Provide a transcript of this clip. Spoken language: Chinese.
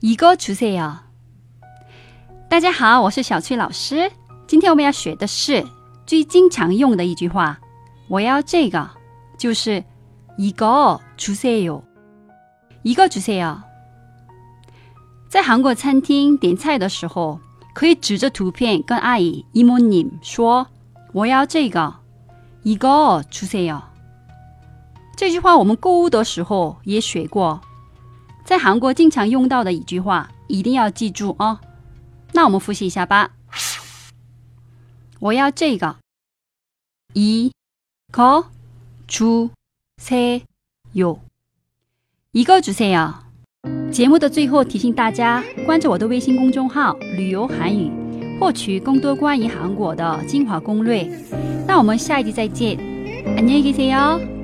一个出色哟！大家好，我是小崔老师。今天我们要学的是最经常用的一句话：“我要这个”，就是“一个出色哟”。一个出色哟，在韩国餐厅点菜的时候，可以指着图片跟阿姨“이모님”说：“我要这个，一个出色哟。”这句话我们购物的时候也学过。在韩国经常用到的一句话，一定要记住哦。那我们复习一下吧。我要这个，一个주세 요， 一个주세 요。 节目的最后提醒大家关注我的微信公众号“旅游韩语”，获取更多关于韩国的精华攻略。那我们下一集再见，안녕히계세 요。